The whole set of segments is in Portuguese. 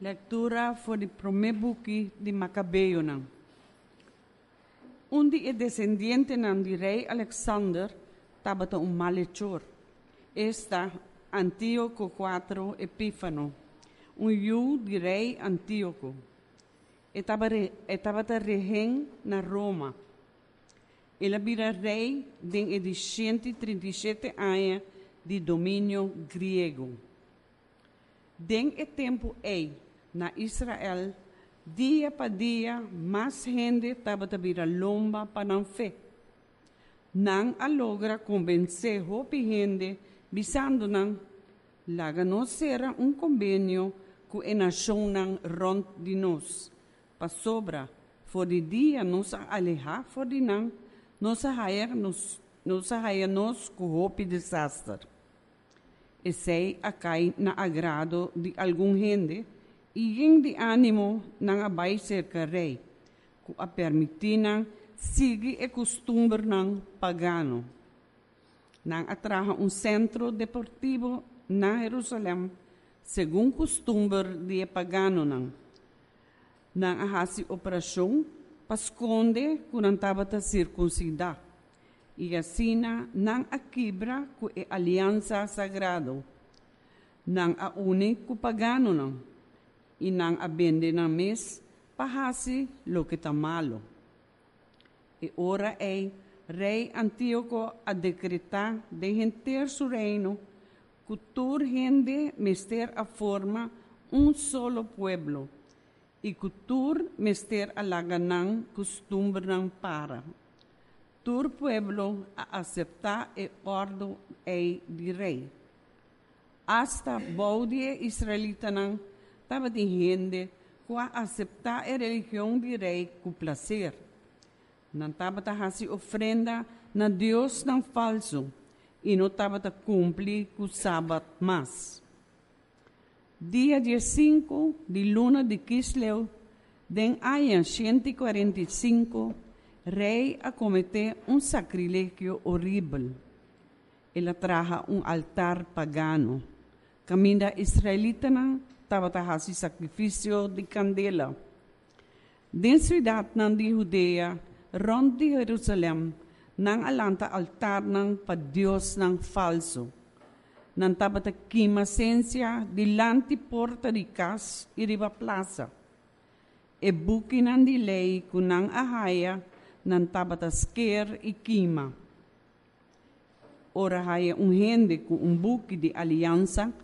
Leitura voor de primeiro boek de Macabeo. não. Um é descendente de rei Alexander estava um malhechor. Esta Antíoco IV Epífano, um iu de rei Antíoco. Estava regendo na Roma. Ele vira rei de 137 anos de domínio grego. Den o tempo ei, na Israel, dia para dia, mais gente estava a lomba para não fé. Não a logra convencer hopi gente, bisando não, laga não será um convênio com a nação rond de nós, para sobra, for de dia nos alejar for de não, nos arraiar nos, nos arraiar nos com hopi desastre e sei a cai na agrado de algum gente iging di animo nang abai cerca rei, cu a permitinang sigi e costumbre nang pagano. Nang atraha um centro deportivo na Jerusalém, segundo costumbre de pagano nang. Nang ahasi operação, pasconde curantava ta circuncidar. E assina nang aquibra cu e aliança sagrado. Nang aune cu pagano nang e não a bende na mes pahasi lo que está malo. E ora é rei Antíoco a decretar de renter seu reino, que tur gente mester a forma um solo pueblo, e que tur mester a laganan costumbre para tur pueblo a aceptar e ordo e de rei. Hasta bodie israelita estava de gente que aceitar a religião de rei com prazer. Não estava a fazer ofrenda na Deus não falso e não estava a cumprir o sábado mais. Dia 15 de luna de Kisleu, den ano 145, rei a cometer um sacrilégio horrível. Ele traja um altar pagano. Caminda israelita trabajará su sacrificio de candela. Din siyudad ng Judea, rondi Jerusalem, nang alanta altar ng padiyos ng falso. Nang tabatakim asensya, dilanti porta di cas, iriba plaza. E buki ng dilay kunang ahaya, nang tabatasker ikima. Ora haya un hende ku un di alianza,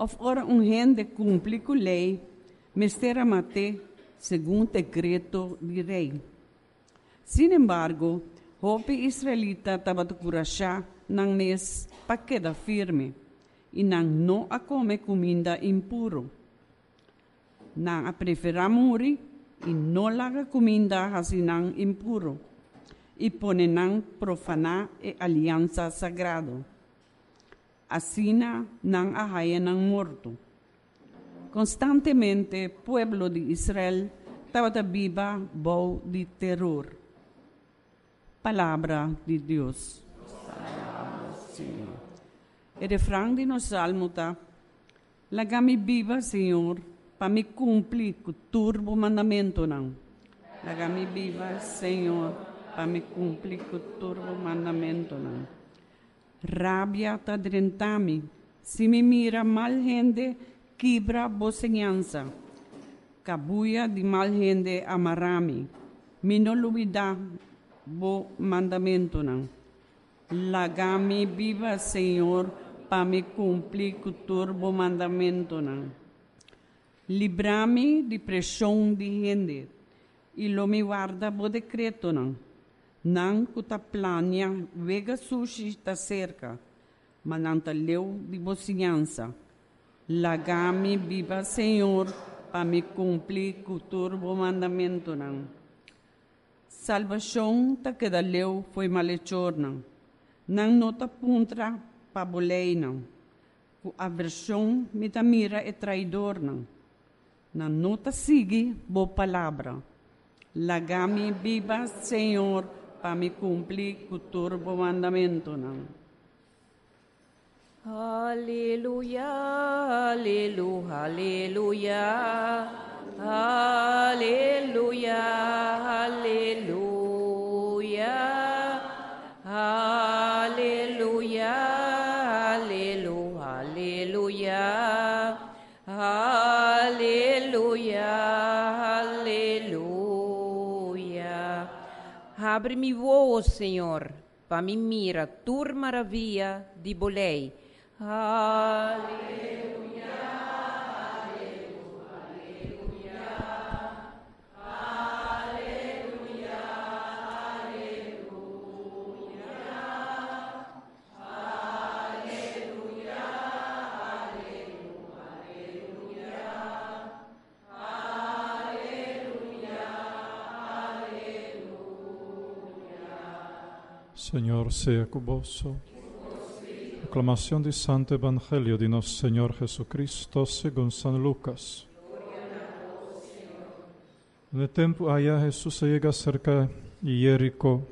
of ora rende cumpre com lei, mestera mate, segundo decreto de rei. Sin embargo, Hope israelita curachá nang nes paqueda firme e nang não a comida impuro. Nang a prefera muri e não laga comida hasinang impuro e ponenang profanar e aliança sagrado. Assina não arraia nang morto. Constantemente, pueblo de Israel estava viva bom de terror. Palavra de Deus. O refrão de nosso salmo Lagami viva, Senhor, para me cumprir com o turbo mandamento não. Laga-me viva, Senhor, para me cumprir com o turbo mandamento não. Rabia drentame, se me mira mal gente, quebra bosenhança. Cabuia de mal gente amarame, me não lubida bo mandamento não. Laga-me viva, Senhor, para me cumprir com o turbo mandamento não. Librami di pressão de gente e lo mi guarda bo decreto não. Não kuta plania vega sushi ta cerca, mas não ta leu de bocinhança. Lagami viva Senhor para me cumprir com o turbo mandamento não. Salvação ta que da leu foi malhechor não. Não nota puntra pa bolei não. Com aversão me ta mira é traidor não na nota sigue, boa palavra. Lagami viva, Senhor, para me cumprir com o mandamento. Não. Aleluia, aleluia, aleluia, aleluia, aleluia, aleluia, aleluia, aleluia, aleluia. Abre-me o Senhor, para me mira, tur maravilha de bolei. Aleluia. Señor sea con vos. Oh. Proclamación del Santo Evangelio de nuestro Señor Jesucristo según San Lucas. En el tiempo allá Jesús se llega cerca de Jericó.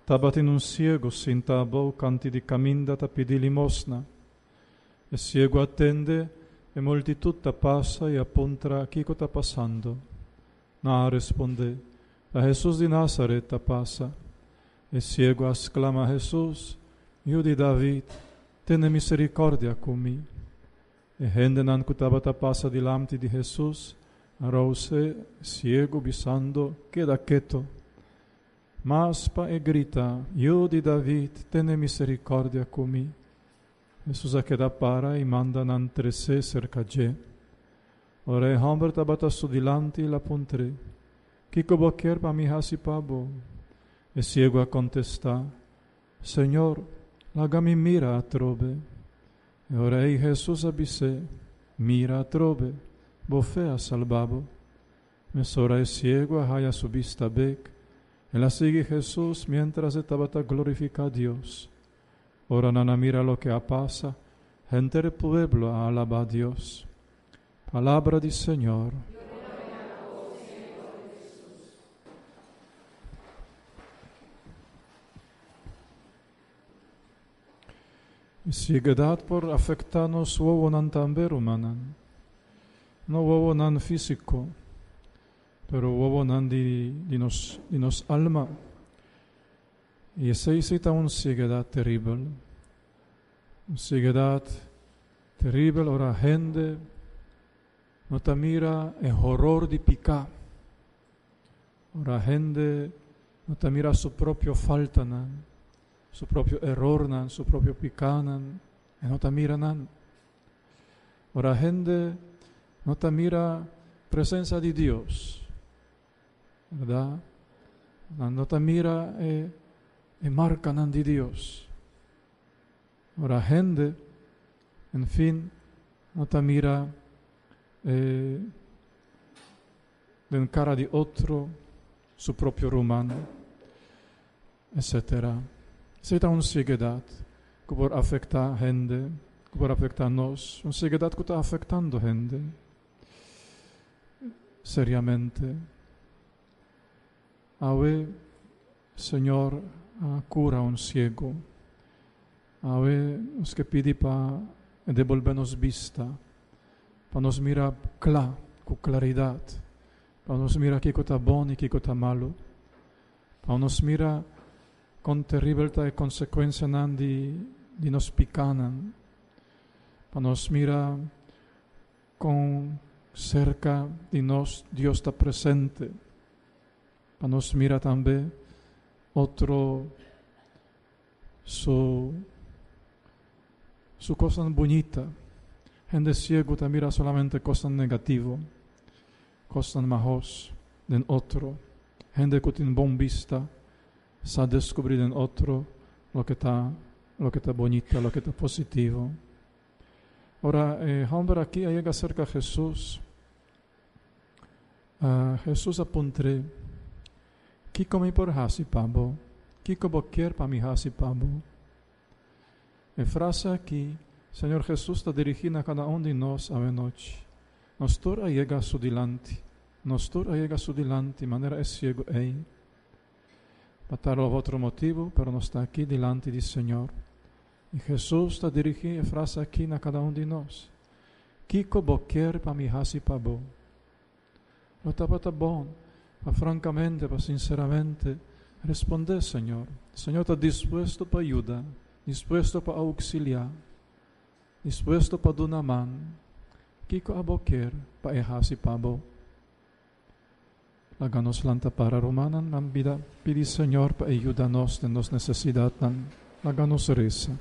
Estaba un ciego sentado canti de camino para pedir limosna. El ciego atende e multitud te pasa y apunta a qué está pasando. Nada responde. A Jesús de Nazaret te pasa. e ciego exclama a Jesús, Hijo de David, tenha misericórdia comigo. E rendenan cutabata passa dilamti di Jesus, arouse ciego, bisando, queda quieto. Maspa e grita, Eu de David, misericórdia comigo. Jesusa Jesús queda para e manda nan trece cerca de. Ore hombre tabata sudilanti la puntre. Kiko boquer pa mi hasi pabo, E ciego a contestar, Senhor, laga-me mira a trobe. E orei Jesus abisse, mira a trobe, bofe a salvabo. Mesora e ciego a haya su vista bec, e la sigue Jesus mientras estaba a glorificar a Dios. Ora nana mira lo que pasa, gente del pueblo a alabar a Dios. Palabra del Señor. Siguedad por afectanos wowonan tamber humanan, no wowonan físico, pero wowonan di, di, nos, di nos alma. Y se cita un siguedad terrible, un siguedad terrible ora gente, no tamira el horror di pica, ora gente no tamira su propio faltanan su proprio error, su proprio picanan, no te mira nan. Ora gente no te mira presencia de Dios, ¿verdad? No te mira e, e marca nan de Dios. Ora gente, en fin, no te mira eh, en cara de otro, su propio romano, etcétera. Seita un sigedad que por afectar gente, que por afectar nós, un sigedad que está afectando gente seriamente. Ave, Senhor, cura un ciego. Ave, os que pedi para devolvernos vista, para nos mirar clá, com claridade, para nos mirar que está bom e que está malo, para nos mirar con terribilità e consequenza nan di, nos picanan, pa nos mira con cerca di nos Dios está presente, pa nos mira también otro su su cosa bonita. Gente ciego te mira solamente cosas negativo, cosas majos den otro. Gente que tiene bon vista, sa descobrir en otro lo que está, lo que está bonito, lo que está positivo. Ahora, eh, hombre, aquí llega cerca a Jesús. Uh, Jesús apuntre, Kiko mi por hasi pabo, Kiko boquier pa mi hasi pabo. E frase aqui, Senhor Jesus está dirigindo a cada um de nós a noite. Nós tora llega a su dilante, nós tora llega a su dilante, maneira é ciego ma per outro motivo, para nós stare aqui diante do Senhor. E Jesus está dirigindo a frase aqui a cada um de nós. Kiko boquer para mi hasi para tá bom. está para bom, para francamente, para sinceramente, responder, Senhor. O Senhor está disposto para ajudar, disposto para auxiliar, disposto para dar uma mão. Kiko a boquer para errar-se para bom. Háganos lanta para romana, vida, pidi Señor, ayúdanos de nos necesidad, háganos reza.